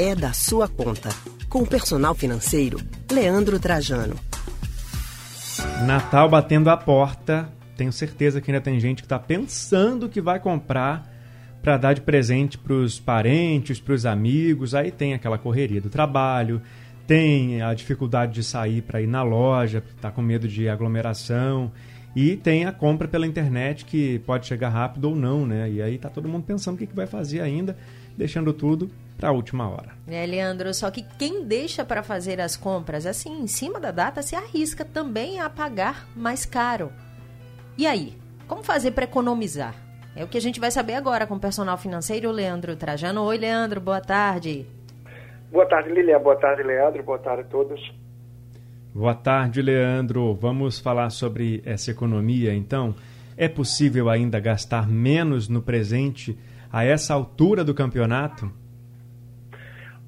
é da sua conta. Com o personal financeiro, Leandro Trajano. Natal batendo a porta. Tenho certeza que ainda tem gente que está pensando que vai comprar para dar de presente para os parentes, para os amigos. Aí tem aquela correria do trabalho, tem a dificuldade de sair para ir na loja, está com medo de aglomeração. E tem a compra pela internet que pode chegar rápido ou não, né? E aí tá todo mundo pensando o que, que vai fazer ainda, deixando tudo para a última hora. É, Leandro, só que quem deixa para fazer as compras assim em cima da data se arrisca também a pagar mais caro. E aí, como fazer para economizar? É o que a gente vai saber agora com o personal financeiro Leandro Trajano. Oi, Leandro, boa tarde. Boa tarde, Lilian. Boa tarde, Leandro. Boa tarde a todos. Boa tarde, Leandro. Vamos falar sobre essa economia, então. É possível ainda gastar menos no presente a essa altura do campeonato?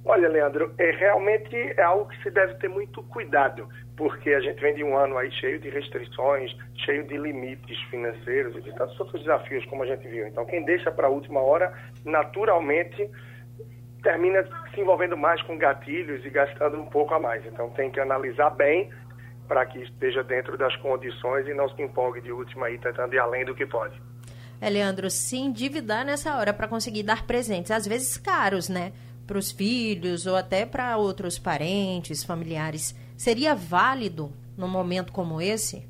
Olha, Leandro, é, realmente é algo que se deve ter muito cuidado, porque a gente vem de um ano aí cheio de restrições, cheio de limites financeiros e de tantos outros desafios, como a gente viu. Então, quem deixa para a última hora, naturalmente, termina se envolvendo mais com gatilhos e gastando um pouco a mais. Então, tem que analisar bem para que esteja dentro das condições e não se empolgue de última aí, tentando ir além do que pode. É, Leandro, se endividar nessa hora para conseguir dar presentes, às vezes caros, né? Para os filhos ou até para outros parentes, familiares, seria válido num momento como esse?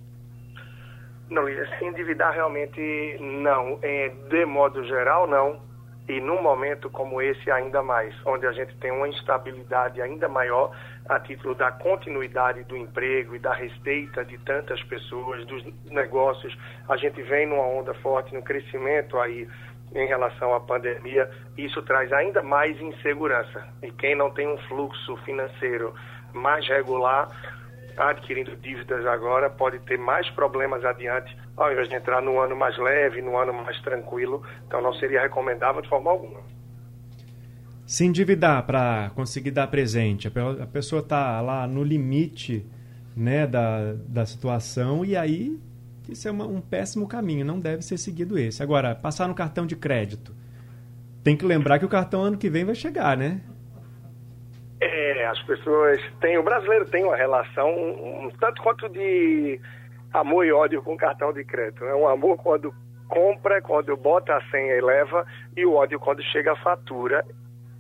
Não, se endividar realmente não. É, de modo geral, não. E num momento como esse, ainda mais, onde a gente tem uma instabilidade ainda maior a título da continuidade do emprego e da receita de tantas pessoas, dos negócios. A gente vem numa onda forte no crescimento aí em relação à pandemia, isso traz ainda mais insegurança. E quem não tem um fluxo financeiro mais regular, adquirindo dívidas agora, pode ter mais problemas adiante, ao invés de entrar num ano mais leve, num ano mais tranquilo. Então, não seria recomendável de forma alguma. Se endividar para conseguir dar presente, a pessoa está lá no limite né, da, da situação e aí isso é uma, um péssimo caminho, não deve ser seguido esse. Agora, passar no cartão de crédito. Tem que lembrar que o cartão ano que vem vai chegar, né? É, as pessoas têm. O brasileiro tem uma relação um, tanto quanto de amor e ódio com cartão de crédito. É um amor quando compra, quando bota a senha e leva, e o ódio quando chega a fatura.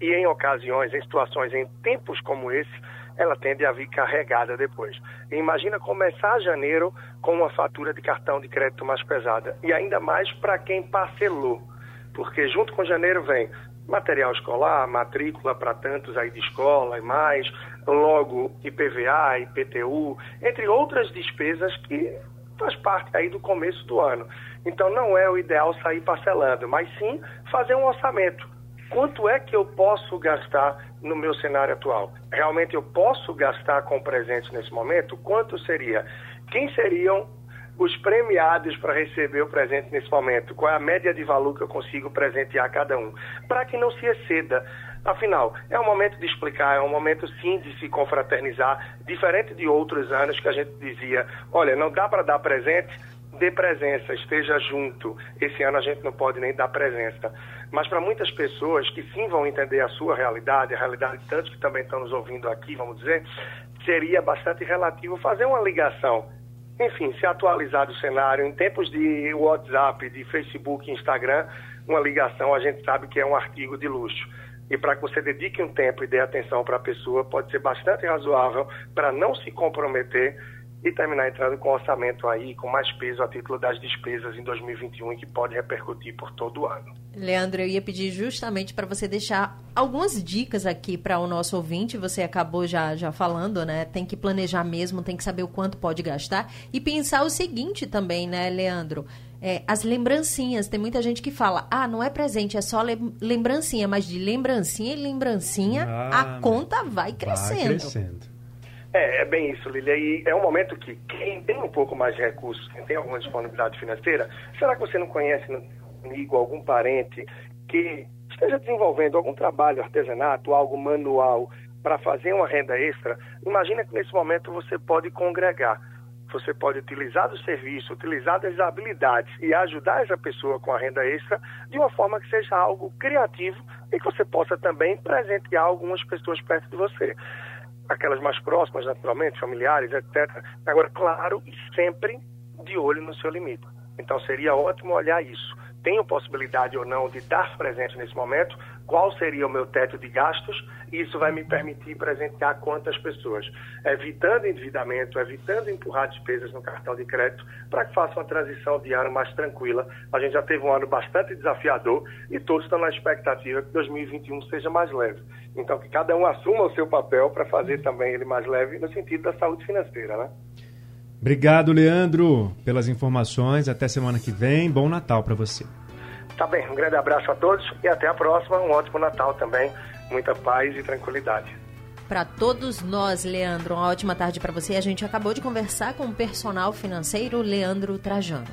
E em ocasiões, em situações, em tempos como esse, ela tende a vir carregada depois. E imagina começar janeiro com uma fatura de cartão de crédito mais pesada. E ainda mais para quem parcelou. Porque junto com janeiro vem material escolar, matrícula para tantos aí de escola e mais, logo IPVA, IPTU, entre outras despesas que faz parte aí do começo do ano. Então não é o ideal sair parcelando, mas sim fazer um orçamento quanto é que eu posso gastar no meu cenário atual? Realmente eu posso gastar com presente nesse momento? Quanto seria? Quem seriam os premiados para receber o presente nesse momento? Qual é a média de valor que eu consigo presentear cada um? Para que não se exceda. Afinal, é um momento de explicar, é um momento sim de se confraternizar, diferente de outros anos que a gente dizia: olha, não dá para dar presente, dê presença, esteja junto. Esse ano a gente não pode nem dar presença. Mas para muitas pessoas que sim vão entender a sua realidade, a realidade de tantos que também estão nos ouvindo aqui, vamos dizer, seria bastante relativo fazer uma ligação. Enfim, se atualizar do cenário, em tempos de WhatsApp, de Facebook, Instagram, uma ligação a gente sabe que é um artigo de luxo. E para que você dedique um tempo e dê atenção para a pessoa, pode ser bastante razoável para não se comprometer e terminar entrando com orçamento aí com mais peso a título das despesas em 2021 e que pode repercutir por todo o ano. Leandro, eu ia pedir justamente para você deixar algumas dicas aqui para o nosso ouvinte. Você acabou já, já falando, né? Tem que planejar mesmo, tem que saber o quanto pode gastar e pensar o seguinte também, né, Leandro? É, as lembrancinhas. Tem muita gente que fala, ah, não é presente, é só lembrancinha, mas de lembrancinha e lembrancinha ah, a conta vai crescendo. Vai crescendo. É, é bem isso, Lilia. E é um momento que quem tem um pouco mais de recursos, quem tem alguma disponibilidade financeira, será que você não conhece um amigo, algum parente que esteja desenvolvendo algum trabalho artesanato, algo manual para fazer uma renda extra? Imagina que nesse momento você pode congregar você pode utilizar do serviço, utilizar das habilidades e ajudar essa pessoa com a renda extra de uma forma que seja algo criativo e que você possa também presentear algumas pessoas perto de você. Aquelas mais próximas, naturalmente, familiares, etc. Agora, claro, sempre de olho no seu limite. Então, seria ótimo olhar isso tenho possibilidade ou não de dar presente nesse momento, qual seria o meu teto de gastos, e isso vai me permitir presentear quantas pessoas, evitando endividamento, evitando empurrar despesas no cartão de crédito, para que faça uma transição de ano mais tranquila. A gente já teve um ano bastante desafiador e todos estão na expectativa que 2021 seja mais leve. Então, que cada um assuma o seu papel para fazer também ele mais leve no sentido da saúde financeira, né? Obrigado, Leandro, pelas informações. Até semana que vem. Bom Natal para você. Tá bem, um grande abraço a todos e até a próxima. Um ótimo Natal também. Muita paz e tranquilidade. Para todos nós, Leandro, uma ótima tarde para você. A gente acabou de conversar com o personal financeiro Leandro Trajano.